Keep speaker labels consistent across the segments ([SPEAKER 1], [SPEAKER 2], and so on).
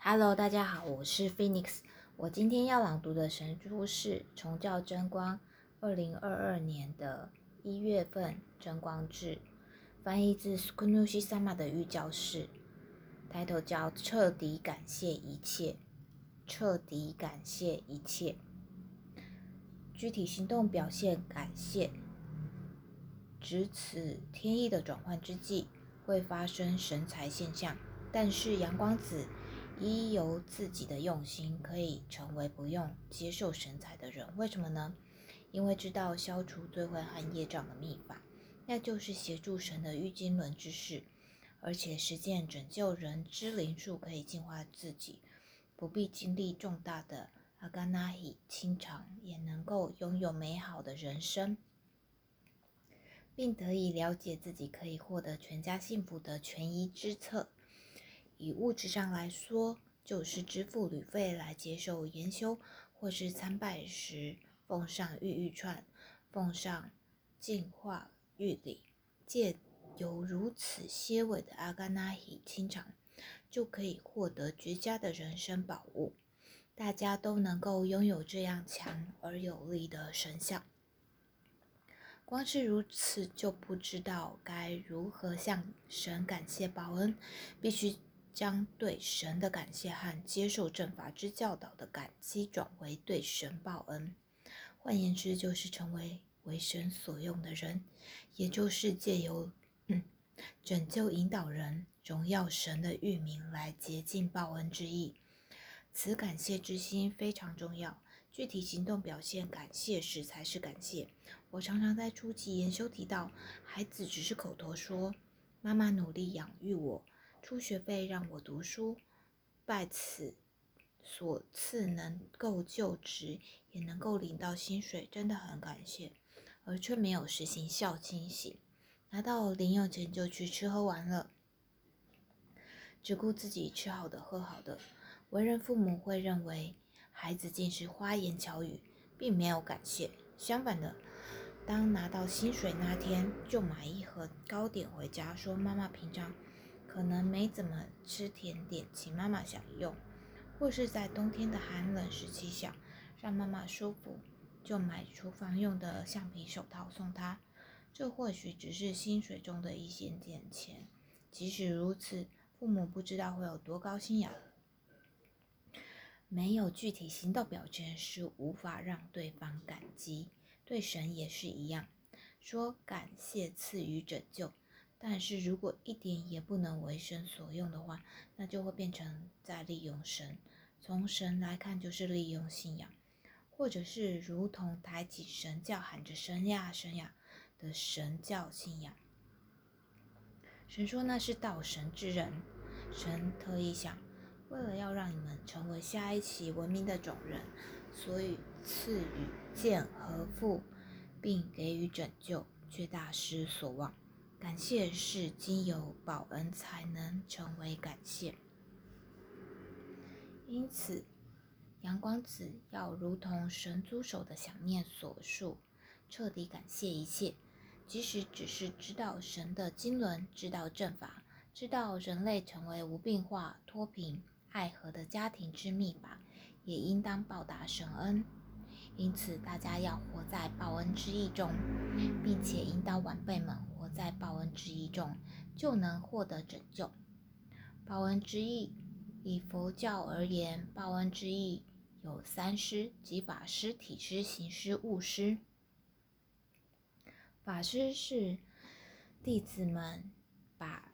[SPEAKER 1] Hello，大家好，我是 Phoenix。我今天要朗读的神书是《重教真光》，二零二二年的一月份真光志，翻译自 Sukunushi Sama 的预教示，抬头叫彻底感谢一切，彻底感谢一切，具体行动表现感谢，值此天意的转换之际，会发生神才现象，但是阳光子。依由自己的用心，可以成为不用接受神采的人。为什么呢？因为知道消除罪慧和业障的秘法，那就是协助神的御金轮之事，而且实践拯救人之灵术，可以净化自己，不必经历重大的阿甘那希清场，也能够拥有美好的人生，并得以了解自己可以获得全家幸福的权宜之策。以物质上来说，就是支付旅费来接受研修，或是参拜时奉上玉玉串，奉上净化玉礼，借由如此些微的阿甘那希清场，就可以获得绝佳的人生宝物。大家都能够拥有这样强而有力的神像，光是如此就不知道该如何向神感谢报恩，必须。将对神的感谢和接受正法之教导的感激转为对神报恩，换言之，就是成为为神所用的人，也就是借由嗯拯救引导人、荣耀神的域名来竭尽报恩之意。此感谢之心非常重要，具体行动表现感谢时才是感谢。我常常在初期研修提到，孩子只是口头说：“妈妈努力养育我。”出学费让我读书，拜此所赐能够就职，也能够领到薪水，真的很感谢。而却没有实行孝亲行，拿到零用钱就去吃喝玩乐，只顾自己吃好的喝好的。为人父母会认为孩子尽是花言巧语，并没有感谢。相反的，当拿到薪水那天，就买一盒糕点回家，说妈妈平常。可能没怎么吃甜点，请妈妈享用；或是在冬天的寒冷时期想让妈妈舒服，就买厨房用的橡皮手套送她。这或许只是薪水中的一些点钱，即使如此，父母不知道会有多高兴呀。没有具体行动表现，是无法让对方感激。对神也是一样，说感谢赐予拯救。但是如果一点也不能为神所用的话，那就会变成在利用神。从神来看，就是利用信仰，或者是如同抬起神教喊着神呀神呀的神教信仰。神说那是道神之人，神特意想，为了要让你们成为下一期文明的种人，所以赐予剑和富，并给予拯救，却大失所望。感谢是经由报恩才能成为感谢，因此阳光子要如同神组手的想念所述，彻底感谢一切，即使只是知道神的经纶，知道正法，知道人类成为无病化、脱贫、爱和的家庭之秘法，也应当报答神恩。因此，大家要活在报恩之意中，并且引导晚辈们。在报恩之意中，就能获得拯救。报恩之意，以佛教而言，报恩之意有三师，即法师、体师、行师、悟师。法师是弟子们把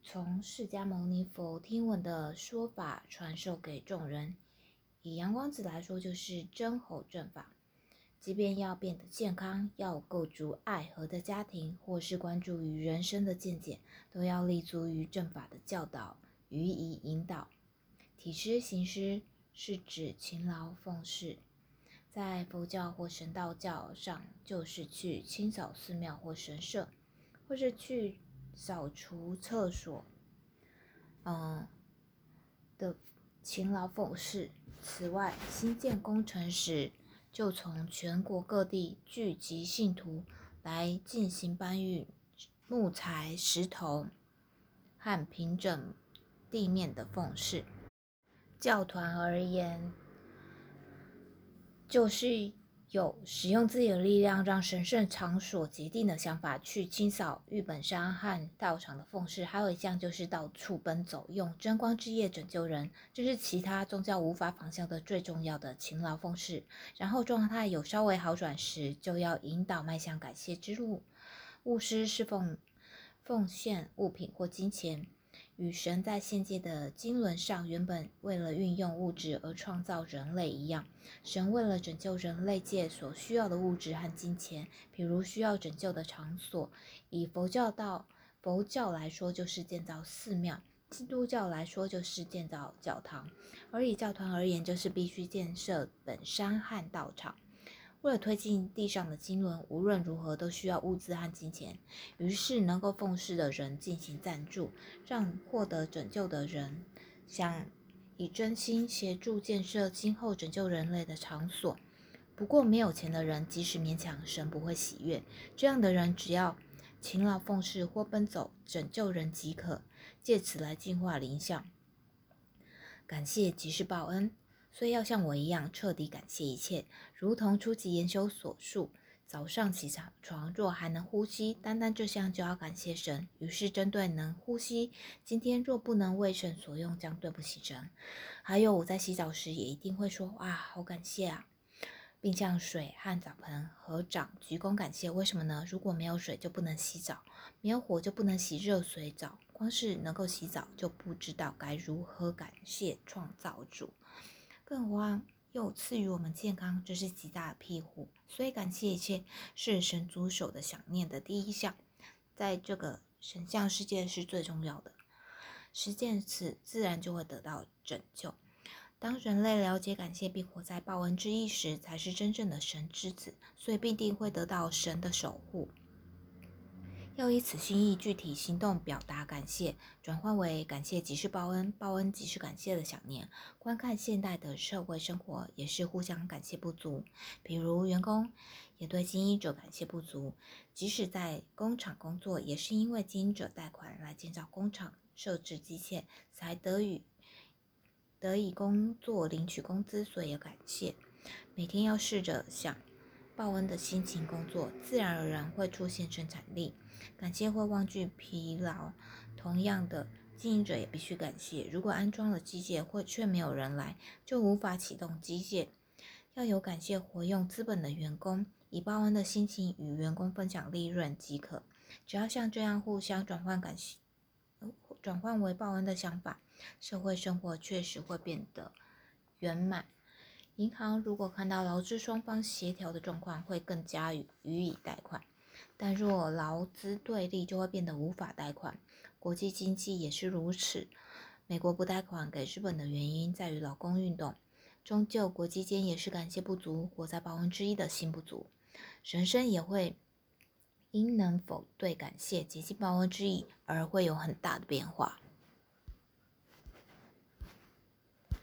[SPEAKER 1] 从释迦牟尼佛听闻的说法传授给众人。以阳光子来说，就是真吼正法。即便要变得健康，要构筑爱和的家庭，或是关注于人生的见解，都要立足于正法的教导，予以引导。体师行师是指勤劳奉事，在佛教或神道教上，就是去清扫寺庙或神社，或是去扫除厕所，嗯的勤劳奉事。此外，新建工程时，就从全国各地聚集信徒来进行搬运木材、石头和平整地面的奉事。教团而言，就是有使用自己的力量，让神圣场所决定的想法去清扫玉本山和道场的奉事。还有一项就是到处奔走，用真光之夜拯救人，这是其他宗教无法仿效的最重要的勤劳奉事。然后状态有稍微好转时，就要引导迈向感谢之路。巫师是奉奉献物品或金钱。与神在现界的经纶上，原本为了运用物质而创造人类一样，神为了拯救人类界所需要的物质和金钱，比如需要拯救的场所，以佛教到佛教来说就是建造寺庙，基督教来说就是建造教堂，而以教团而言，就是必须建设本山和道场。为了推进地上的经纶，无论如何都需要物资和金钱。于是，能够奉事的人进行赞助，让获得拯救的人想以真心协助建设今后拯救人类的场所。不过，没有钱的人即使勉强，神不会喜悦。这样的人只要勤劳奉事或奔走拯救人即可，借此来净化灵相。感谢即是报恩。所以要像我一样彻底感谢一切，如同初级研修所述，早上起床床若还能呼吸，单单这项就要感谢神。于是针对能呼吸，今天若不能为神所用，将对不起神。还有我在洗澡时也一定会说哇，好感谢啊，并向水和澡盆合掌鞠躬感谢。为什么呢？如果没有水就不能洗澡，没有火就不能洗热水澡，光是能够洗澡就不知道该如何感谢创造主。更何况又赐予我们健康，这是极大的庇护。所以感谢一切是神主手的想念的第一项，在这个神像世界是最重要的。实践此，自然就会得到拯救。当人类了解感谢并活在报恩之意时，才是真正的神之子，所以必定会得到神的守护。要以此心意具体行动表达感谢，转换为感谢即是报恩，报恩即是感谢的想念。观看现代的社会生活，也是互相感谢不足。比如员工也对经营者感谢不足，即使在工厂工作，也是因为经营者贷款来建造工厂、设置机械，才得以得以工作领取工资，所以要感谢。每天要试着想报恩的心情工作，自然而然会出现生产力。感谢会忘记疲劳，同样的，经营者也必须感谢。如果安装了机械，或却没有人来，就无法启动机械。要有感谢活用资本的员工，以报恩的心情与员工分享利润即可。只要像这样互相转换感谢，转换为报恩的想法，社会生活确实会变得圆满。银行如果看到劳资双方协调的状况，会更加予予以贷款。但若劳资对立，就会变得无法贷款。国际经济也是如此。美国不贷款给日本的原因在于劳工运动。终究，国际间也是感谢不足，活在报恩之一的心不足。人生也会因能否对感谢竭尽报恩之意而会有很大的变化。